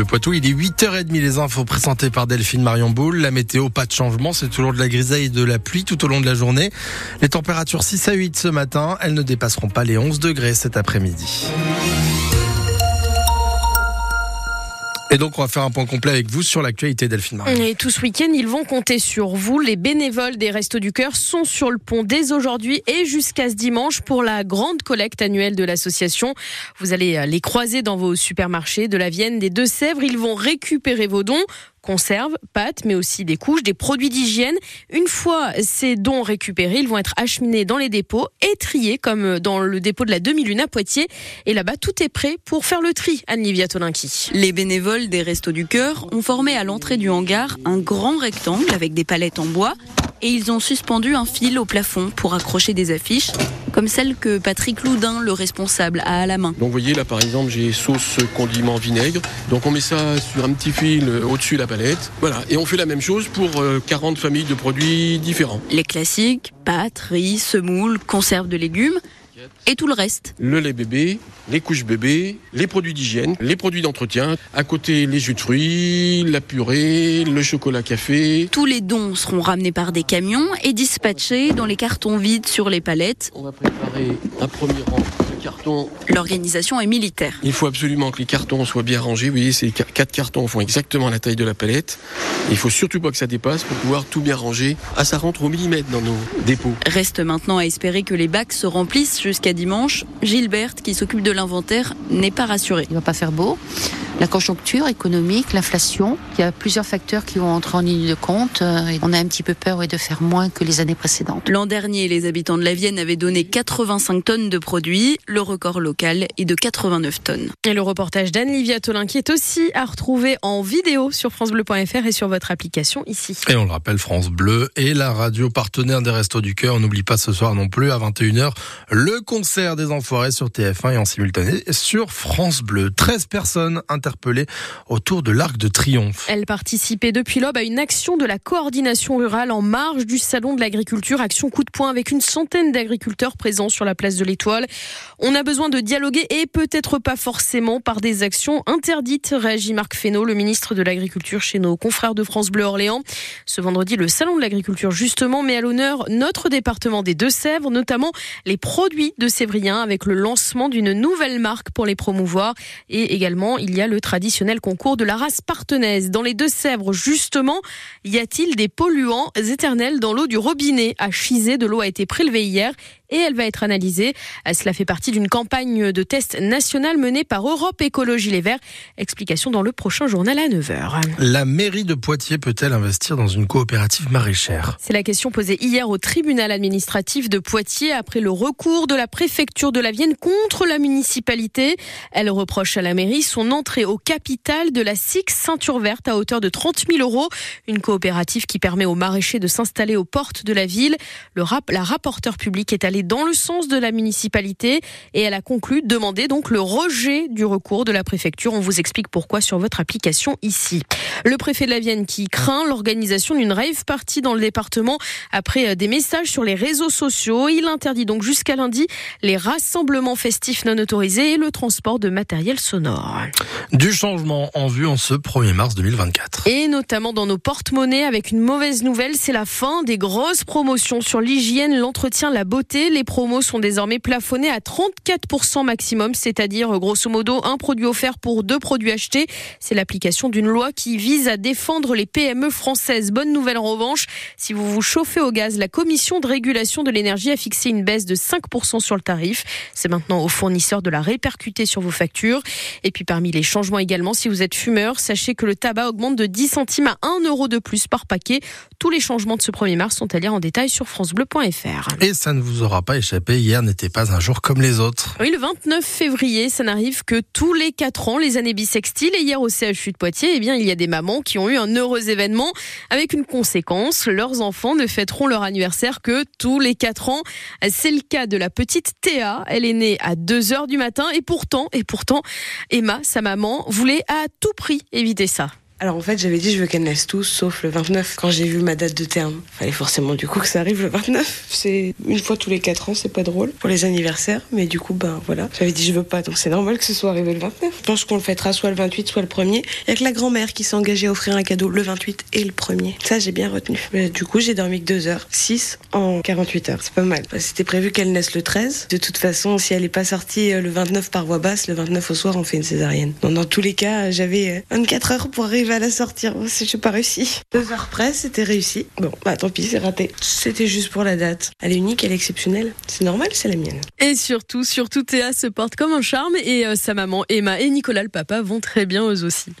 Poitou. Il est 8h30 les infos présentées par Delphine Marion Boule. La météo, pas de changement, c'est toujours de la grisaille et de la pluie tout au long de la journée. Les températures 6 à 8 ce matin, elles ne dépasseront pas les 11 degrés cet après-midi. Et donc, on va faire un point complet avec vous sur l'actualité Delphine Marion. Et tout ce week-end, ils vont compter sur vous. Les bénévoles des Restos du Cœur sont sur le pont dès aujourd'hui et jusqu'à ce dimanche pour la grande collecte annuelle de l'association. Vous allez les croiser dans vos supermarchés de la Vienne, des Deux-Sèvres. Ils vont récupérer vos dons conserves, pâtes, mais aussi des couches, des produits d'hygiène. Une fois ces dons récupérés, ils vont être acheminés dans les dépôts et triés comme dans le dépôt de la demi-lune à Poitiers. Et là-bas, tout est prêt pour faire le tri, Anne-Livia Tolinki. Les bénévoles des Restos du Cœur ont formé à l'entrée du hangar un grand rectangle avec des palettes en bois et ils ont suspendu un fil au plafond pour accrocher des affiches, comme celle que Patrick Loudin, le responsable, a à la main. Donc vous voyez là par exemple j'ai sauce condiment vinaigre, donc on met ça sur un petit fil au-dessus de la palette, voilà, et on fait la même chose pour 40 euh, familles de produits différents. Les classiques, pâtes, riz, semoule, conserves de légumes, et tout le reste. Le lait bébé, les couches bébés, les produits d'hygiène, les produits d'entretien, à côté les jus de fruits, la purée, le chocolat café. Tous les dons seront ramenés par des camions et dispatchés dans les cartons vides sur les palettes. On va préparer un premier rang cartons. L'organisation est militaire. Il faut absolument que les cartons soient bien rangés. Vous voyez, ces quatre cartons font exactement la taille de la palette. Il faut surtout pas que ça dépasse pour pouvoir tout bien ranger. Ah, ça rentre au millimètre dans nos dépôts. Reste maintenant à espérer que les bacs se remplissent jusqu'à dimanche. Gilberte, qui s'occupe de l'inventaire, n'est pas rassurée. Il va pas faire beau. La conjoncture économique, l'inflation, il y a plusieurs facteurs qui vont entrer en ligne de compte. Et on a un petit peu peur de faire moins que les années précédentes. L'an dernier, les habitants de la Vienne avaient donné 85 tonnes de produits. Le record local est de 89 tonnes. Et le reportage d'Anne-Livia Tolin qui est aussi à retrouver en vidéo sur francebleu.fr et sur votre application ici. Et on le rappelle, France Bleu et la radio partenaire des Restos du Cœur. On n'oublie pas ce soir non plus à 21h le concert des Enfoirés sur TF1 et en simultané sur France Bleu. 13 personnes interpellées autour de l'Arc de Triomphe. Elles participaient depuis l'aube à une action de la coordination rurale en marge du Salon de l'agriculture. Action coup de poing avec une centaine d'agriculteurs présents sur la place de l'Étoile. On a besoin de dialoguer et peut-être pas forcément par des actions interdites, réagit Marc Fesneau, le ministre de l'Agriculture chez nos confrères de France Bleu Orléans. Ce vendredi, le Salon de l'agriculture justement met à l'honneur notre département des Deux-Sèvres, notamment les produits de Sévrien avec le lancement d'une nouvelle marque pour les promouvoir. Et également, il y a le traditionnel concours de la race partenaise. Dans les Deux-Sèvres, justement, y a-t-il des polluants éternels dans l'eau du robinet? À Chizé, de l'eau a été prélevée hier et elle va être analysée. Cela fait partie d'une campagne de test nationale menée par Europe Écologie Les Verts. Explication dans le prochain journal à 9h. La mairie de Poitiers peut-elle investir dans une coopérative maraîchère? C'est la question posée hier au tribunal administratif de Poitiers après le recours de la préfecture de la Vienne contre la municipalité. Elle reproche à la mairie son entrée au capital de la SIX Ceinture Verte à hauteur de 30 000 euros. Une coopérative qui permet aux maraîchers de s'installer aux portes de la ville. Le rap, la rapporteure publique est allée dans le sens de la municipalité et elle a conclu demander donc le rejet du recours de la préfecture. On vous explique pourquoi sur votre application ici. Le préfet de la Vienne qui craint l'organisation d'une rave party dans le département après des messages sur les réseaux sociaux. Il interdit donc jusqu'à lundi les rassemblements festifs non autorisés et le transport de matériel sonore. Du changement en vue en ce 1er mars 2024. Et notamment dans nos porte-monnaies avec une mauvaise nouvelle, c'est la fin des grosses promotions sur l'hygiène, l'entretien, la beauté. Les promos sont désormais plafonnés à 34% maximum, c'est-à-dire grosso modo un produit offert pour deux produits achetés. C'est l'application d'une loi qui vise à défendre les PME françaises. Bonne nouvelle en revanche, si vous vous chauffez au gaz, la commission de régulation de l'énergie a fixé une baisse de 5% sur le tarif. C'est maintenant aux fournisseurs de la répercuter sur vos factures. Et puis parmi les changements également, si vous êtes fumeur, sachez que le tabac augmente de 10 centimes à 1 euro de plus par paquet. Tous les changements de ce 1er mars sont à lire en détail sur francebleu.fr. Et ça ne vous aura pas échappé, hier n'était pas un jour comme les autres. Oui, le 29 février, ça n'arrive que tous les 4 ans, les années bissextiles. Et hier au CHU de Poitiers, eh bien, il y a des mamans qui ont eu un heureux événement avec une conséquence. Leurs enfants ne fêteront leur anniversaire que tous les 4 ans. C'est le cas de la petite Théa. Elle est née à 2 heures du matin et pourtant, et pourtant, Emma, sa maman, voulait à tout prix éviter ça. Alors en fait, j'avais dit je veux qu'elle naisse tous, sauf le 29. Quand j'ai vu ma date de terme, fallait forcément du coup que ça arrive le 29. C'est une fois tous les 4 ans, c'est pas drôle pour les anniversaires, mais du coup, ben voilà. J'avais dit je veux pas, donc c'est normal que ce soit arrivé le 29. Je pense qu'on le fêtera soit le 28, soit le 1er. Il y a que la grand-mère qui s'est engagée à offrir un cadeau le 28 et le 1er. Ça, j'ai bien retenu. Mais du coup, j'ai dormi que 2 heures. 6 en 48 heures. C'est pas mal. C'était prévu qu'elle naisse le 13. De toute façon, si elle n'est pas sortie euh, le 29 par voie basse, le 29 au soir, on fait une césarienne. Donc, dans tous les cas, j'avais 24 euh, heures pour arriver à la sortir. J'ai pas réussi. Deux heures près, c'était réussi. Bon, bah tant pis, c'est raté. C'était juste pour la date. Elle est unique, elle est exceptionnelle. C'est normal, c'est la mienne. Et surtout, surtout, Théa se porte comme un charme et euh, sa maman Emma et Nicolas le papa vont très bien eux aussi.